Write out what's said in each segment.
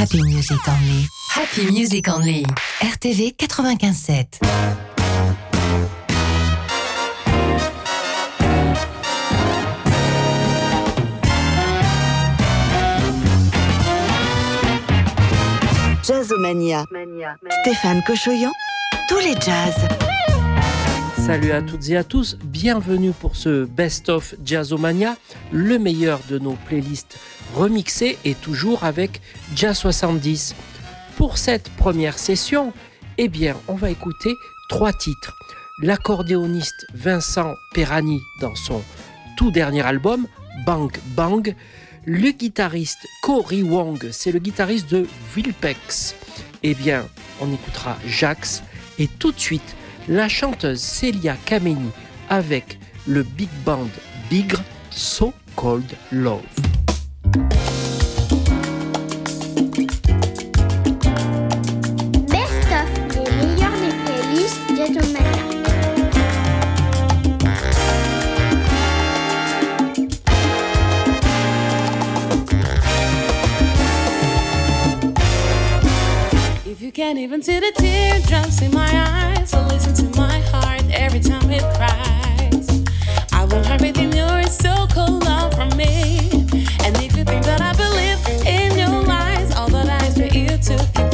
Happy Music Only. Happy Music Only. RTV 95.7. Jazzomania. Stéphane Cochoyan, tous les jazz. Salut à toutes et à tous, bienvenue pour ce Best of Jazzomania, le meilleur de nos playlists remixées et toujours avec Jazz 70. Pour cette première session, eh bien, on va écouter trois titres. L'accordéoniste Vincent Perani dans son tout dernier album, Bang Bang. Le guitariste Cory Wong, c'est le guitariste de Wilpex. Eh bien, on écoutera Jax et tout de suite la chanteuse Celia Kameni avec le big band Bigre So Cold Love. Can't even see the teardrops in my eyes, or listen to my heart every time it cries, I hurt within your so cold love from me. To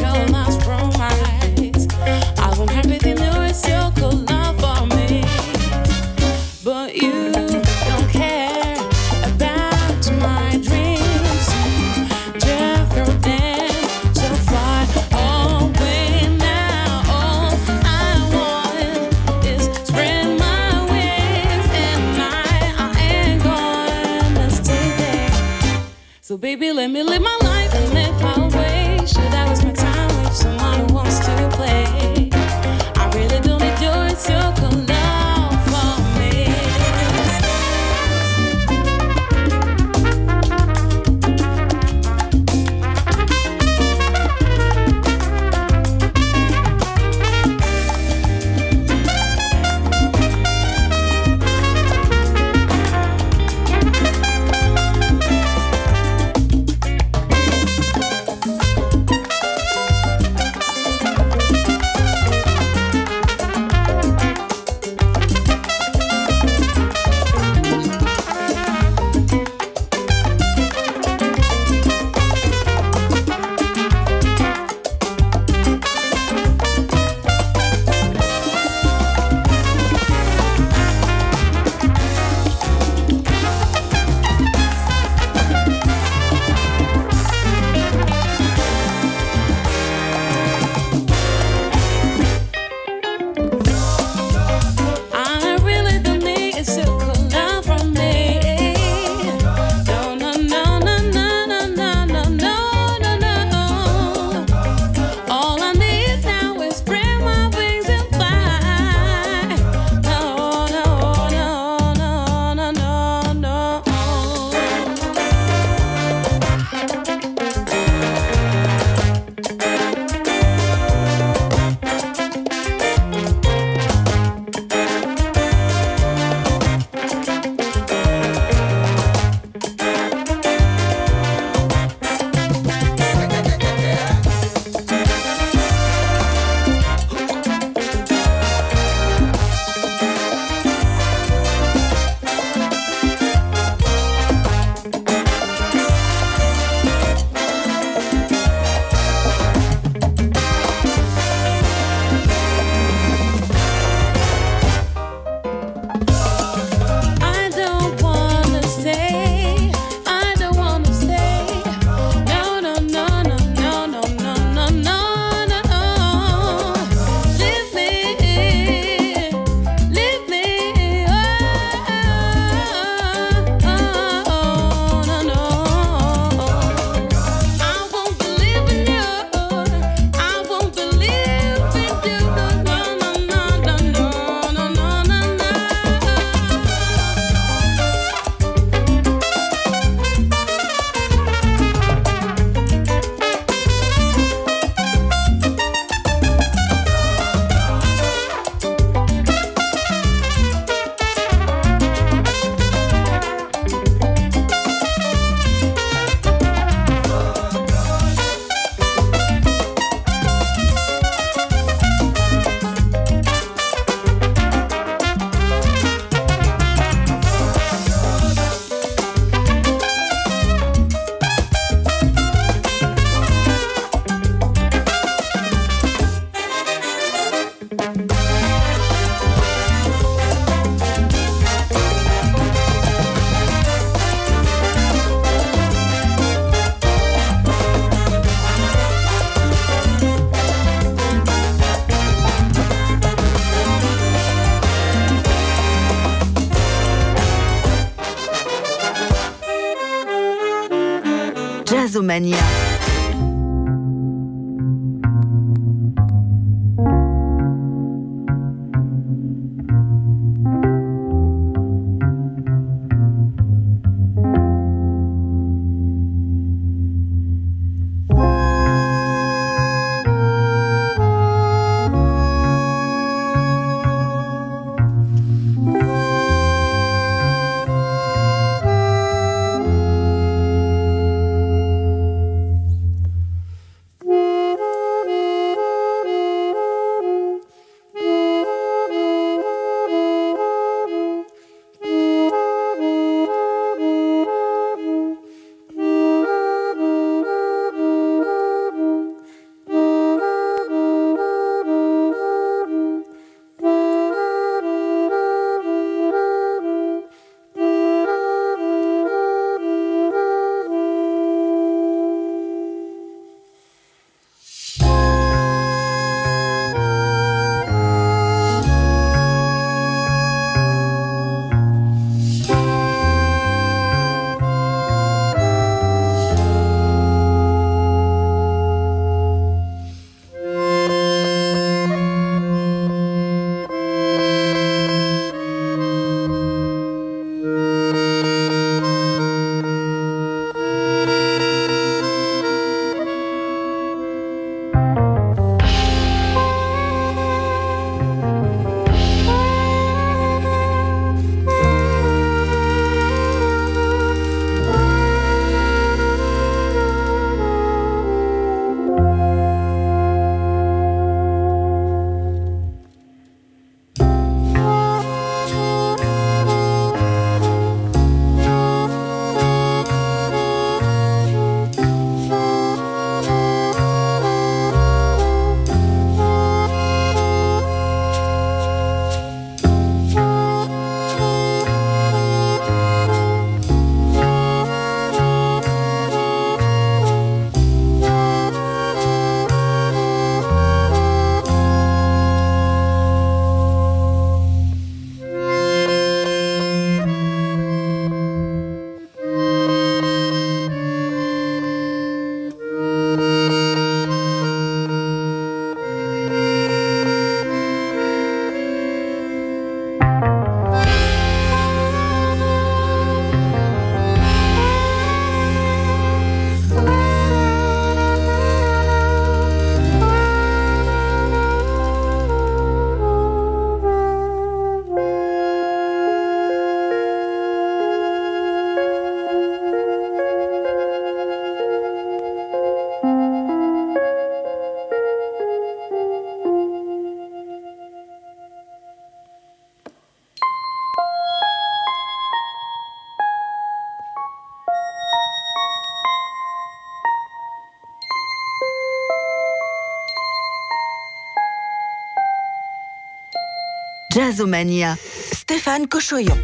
Jazzomania. Stéphane Cochoyon.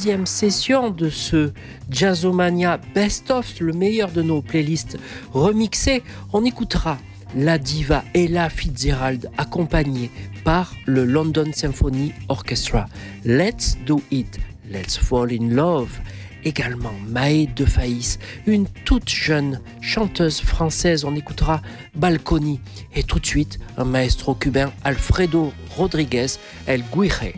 Deuxième session de ce Jazzomania Best of, le meilleur de nos playlists remixées. On écoutera la diva Ella Fitzgerald accompagnée par le London Symphony Orchestra. Let's do it, let's fall in love. Également Maë de Faïs, une toute jeune chanteuse française. On écoutera Balconi. Et tout de suite, un maestro cubain, Alfredo Rodriguez, El Guire.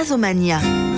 Jazzomania.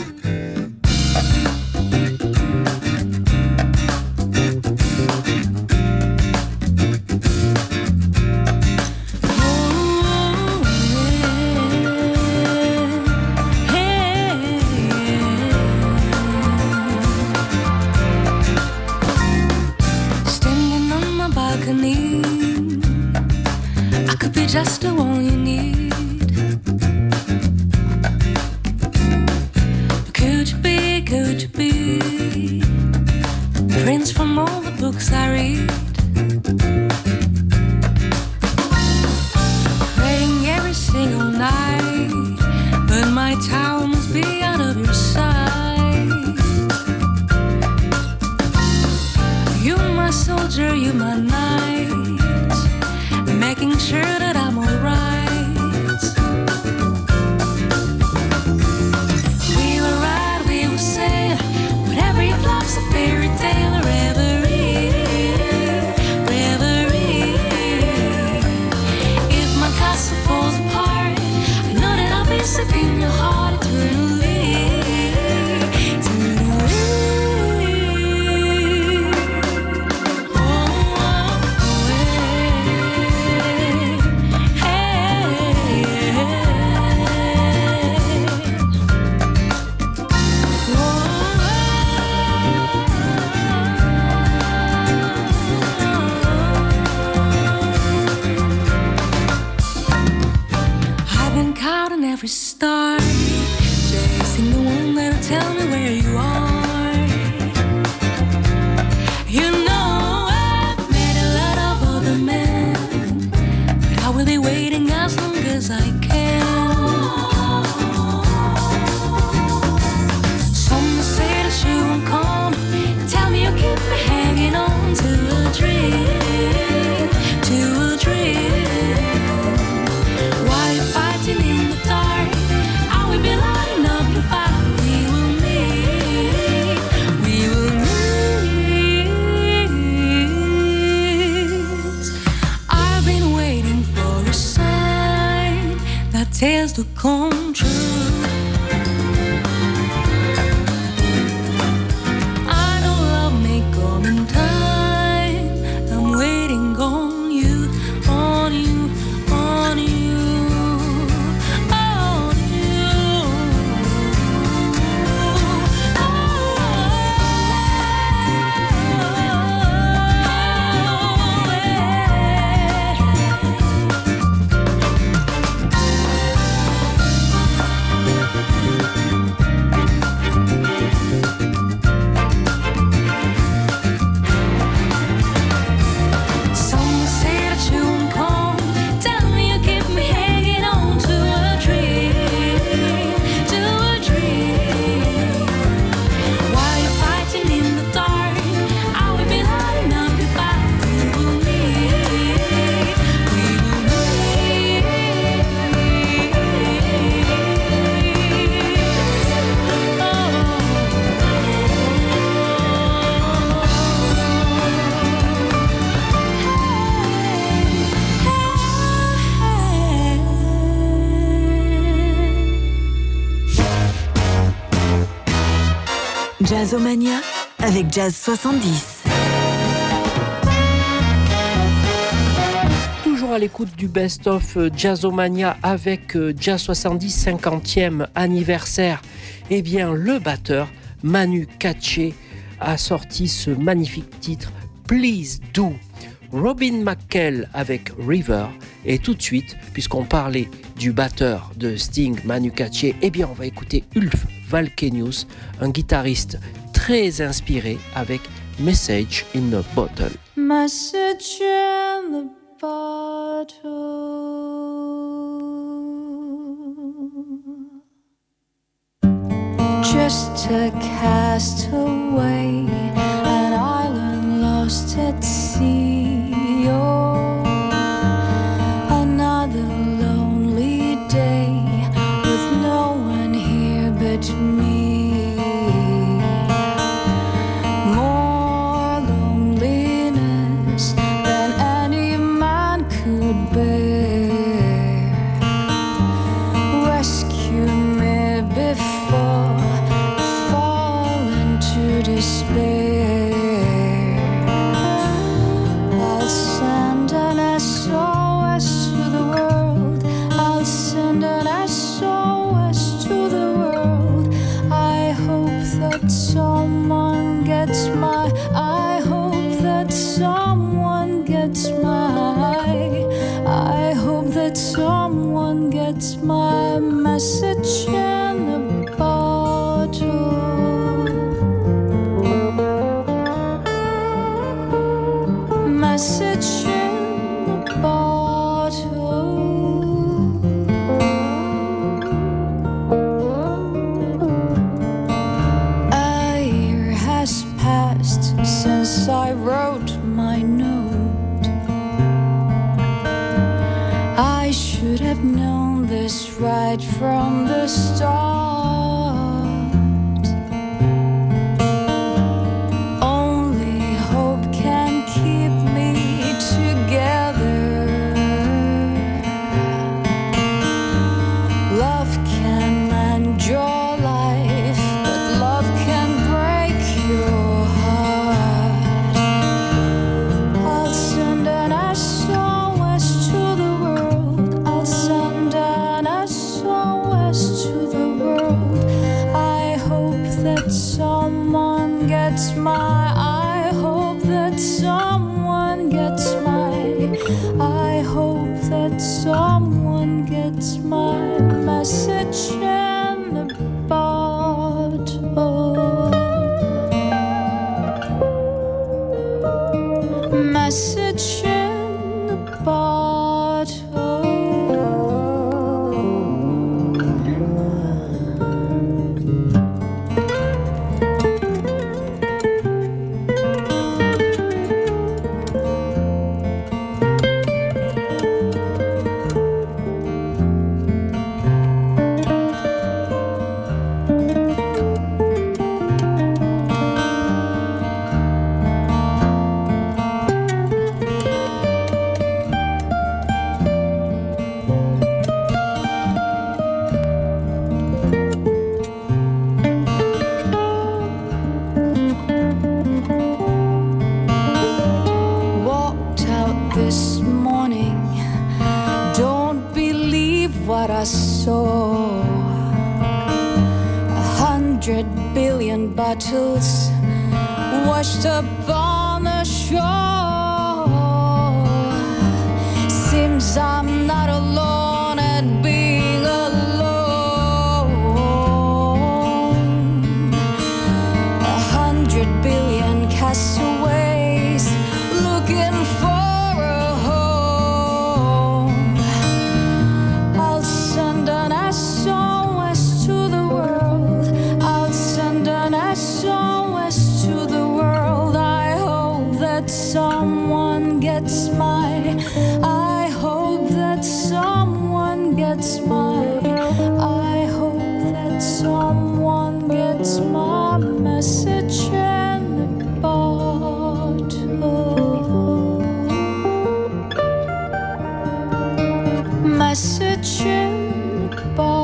Jazzomania avec Jazz 70. Toujours à l'écoute du best-of euh, Jazzomania avec euh, Jazz 70 50e anniversaire. Eh bien, le batteur Manu Katché a sorti ce magnifique titre Please Do Robin McKell avec River. Et tout de suite, puisqu'on parlait du batteur de Sting, Manu Katché, eh bien on va écouter Ulf Valkenius, un guitariste très inspiré avec Message in a Bottle. Message in the bottle. Just a cast away, an island lost at sea. 有 message I should trim the ball.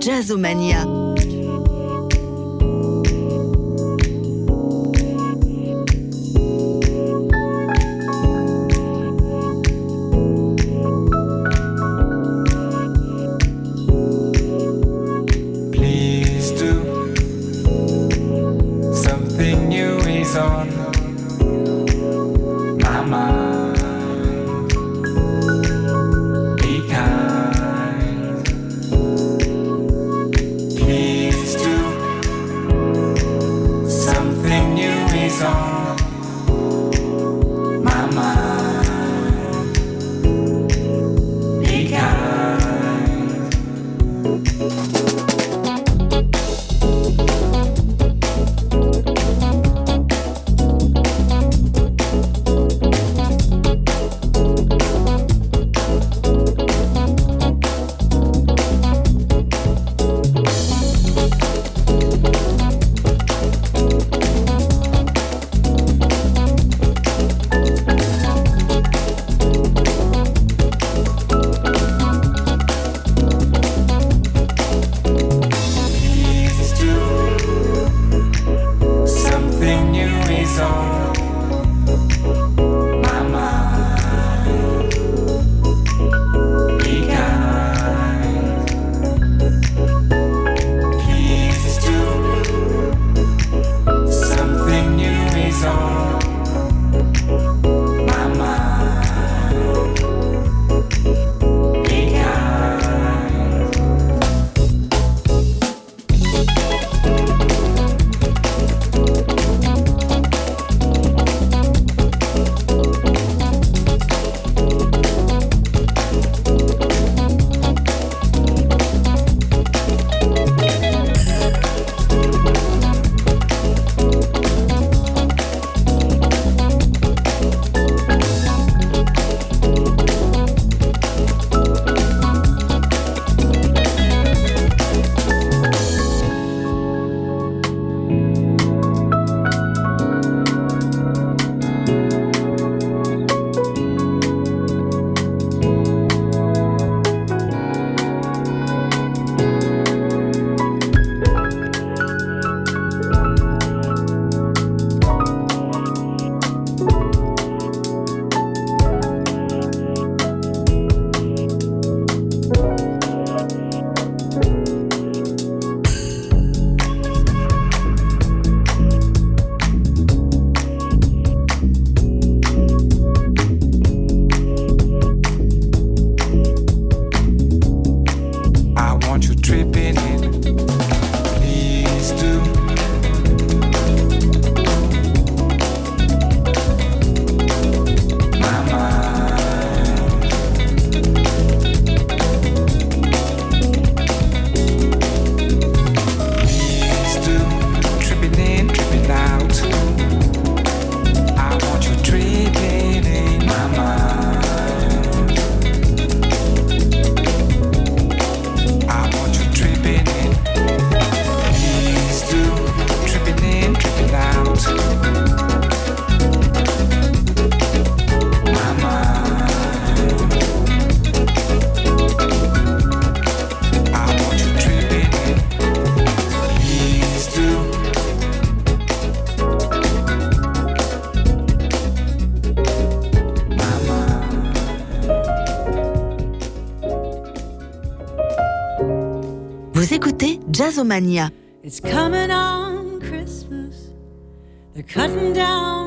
Jazzomania. It's coming on Christmas. They're cutting down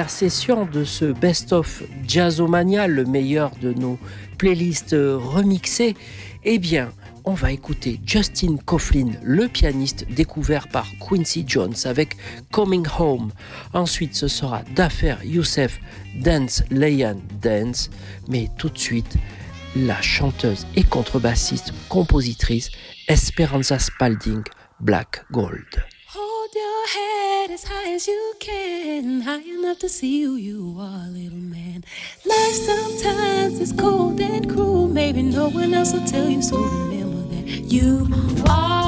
Session de ce best-of Jazzomania, le meilleur de nos playlists remixées. Eh bien, on va écouter Justin Coughlin, le pianiste découvert par Quincy Jones avec Coming Home. Ensuite, ce sera Dafer Youssef, Dance Leyan Dance. Mais tout de suite, la chanteuse et contrebassiste, compositrice Esperanza Spalding, Black Gold. Hold your head as high as you can, high enough to see who you are, little man. Life sometimes is cold and cruel, maybe no one else will tell you, so remember that you are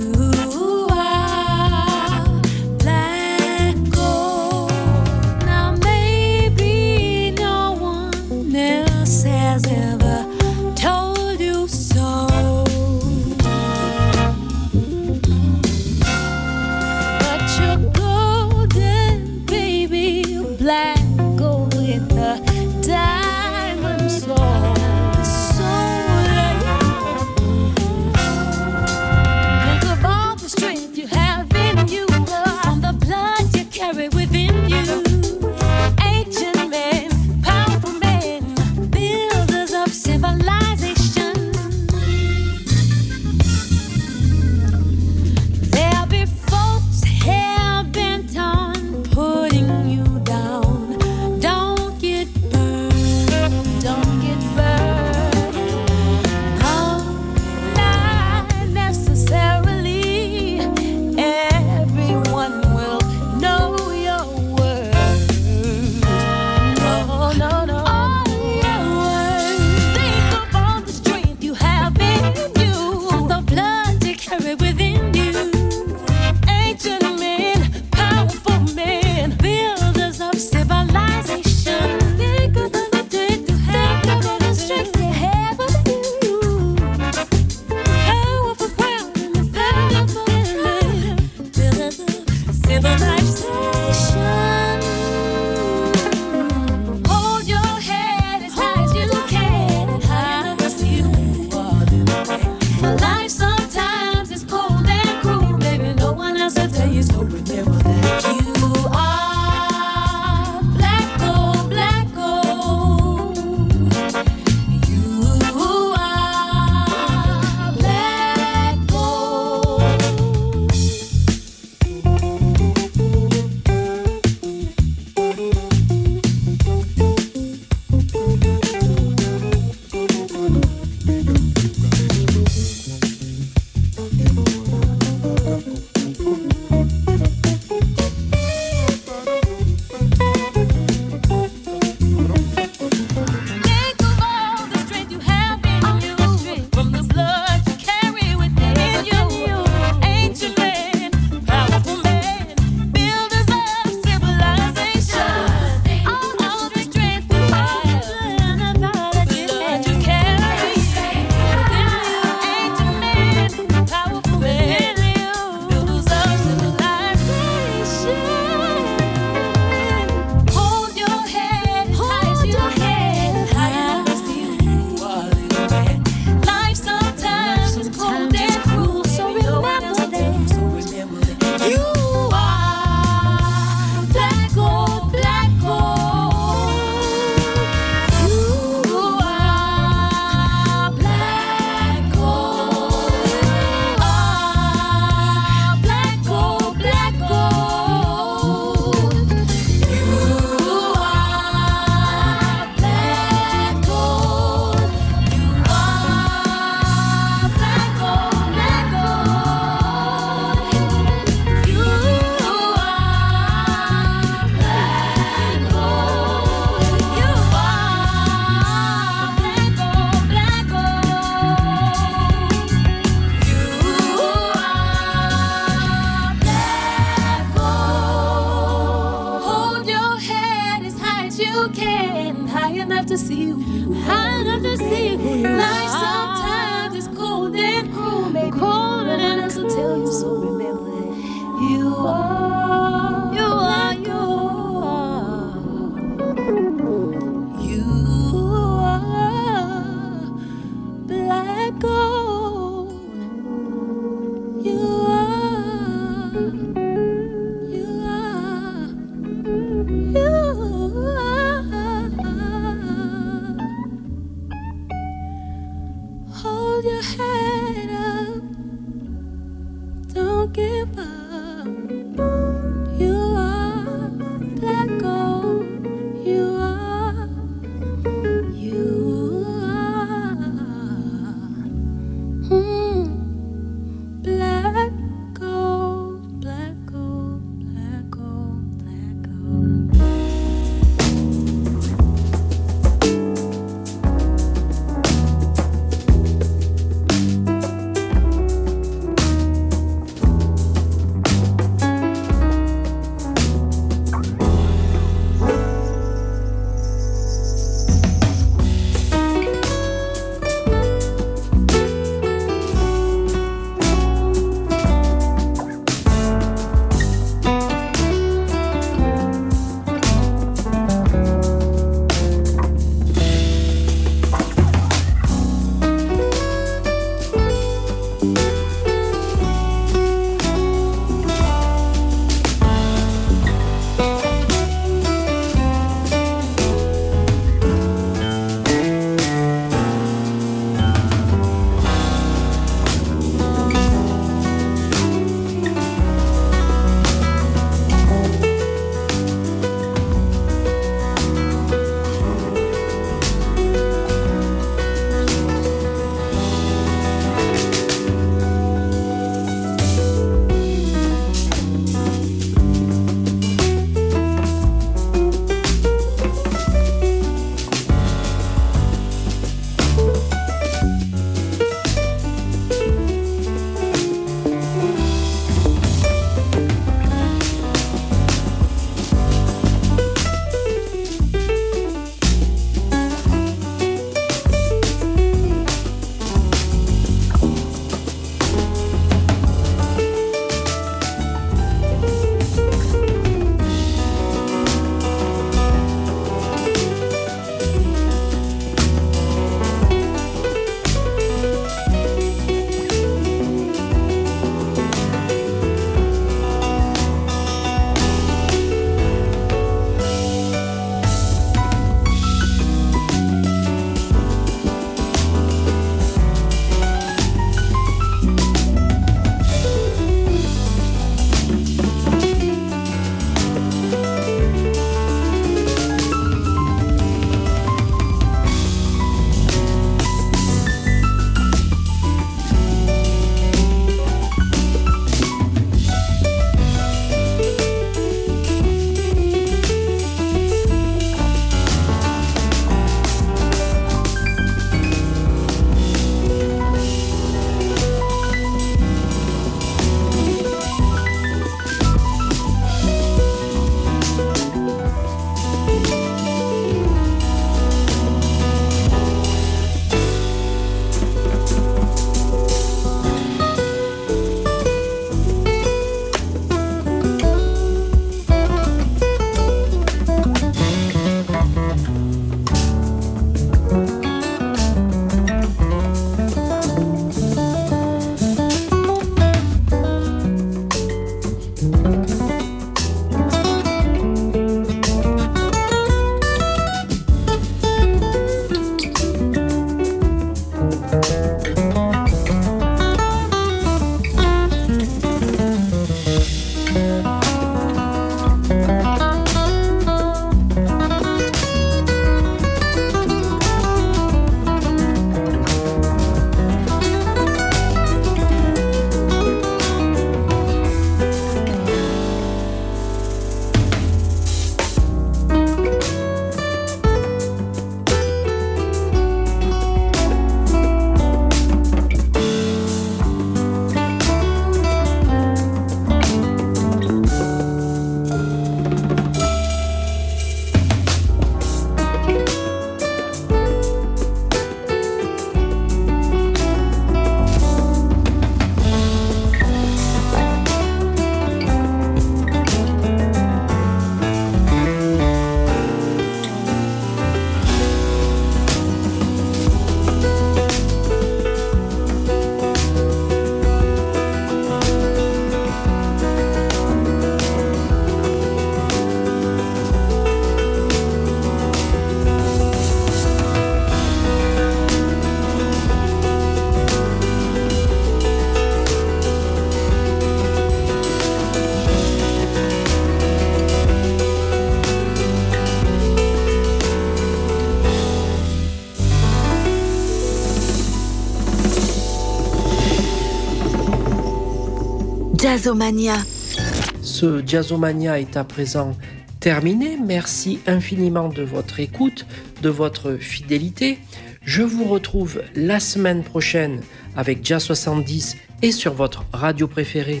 Ce Jazzomania est à présent terminé. Merci infiniment de votre écoute, de votre fidélité. Je vous retrouve la semaine prochaine avec Jazz 70 et sur votre radio préférée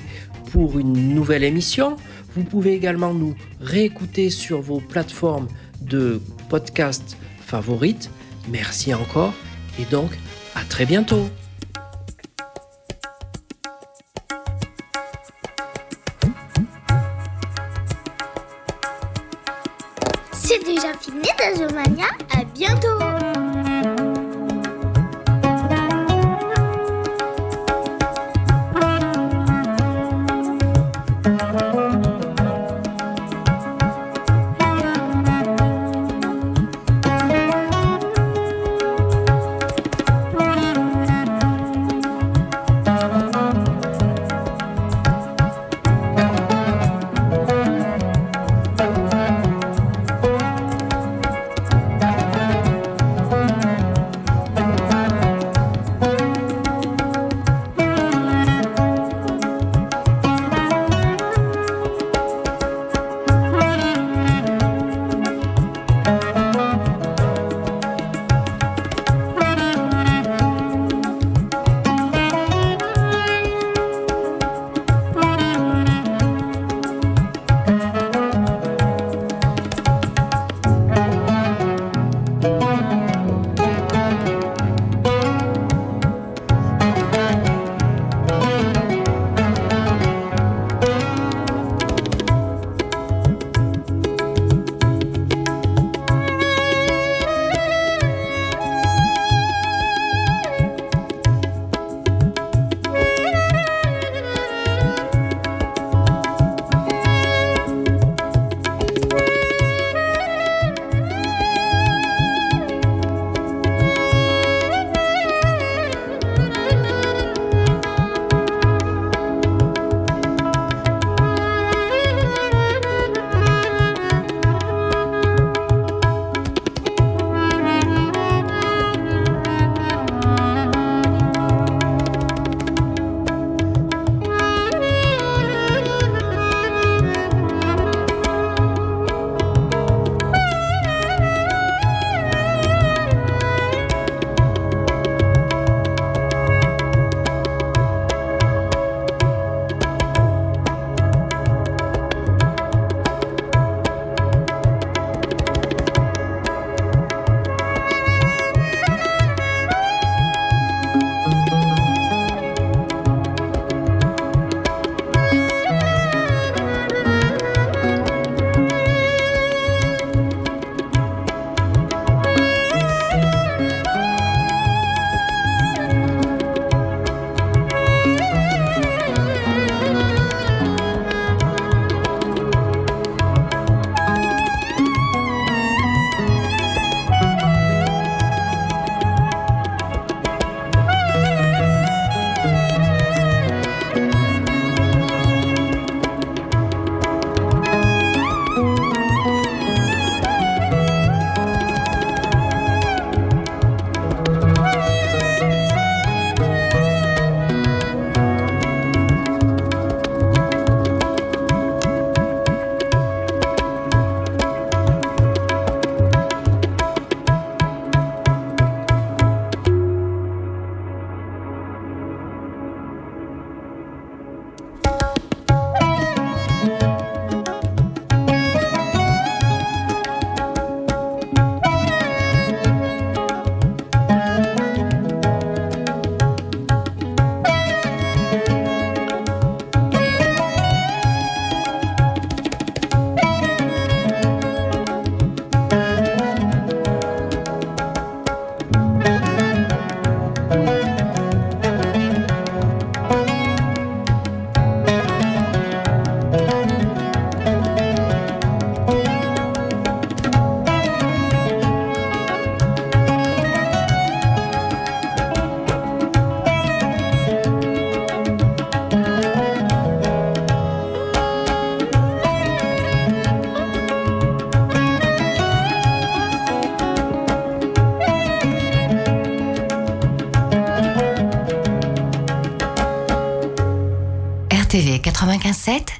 pour une nouvelle émission. Vous pouvez également nous réécouter sur vos plateformes de podcast favorites. Merci encore et donc à très bientôt. Fini Jazzomania, à bientôt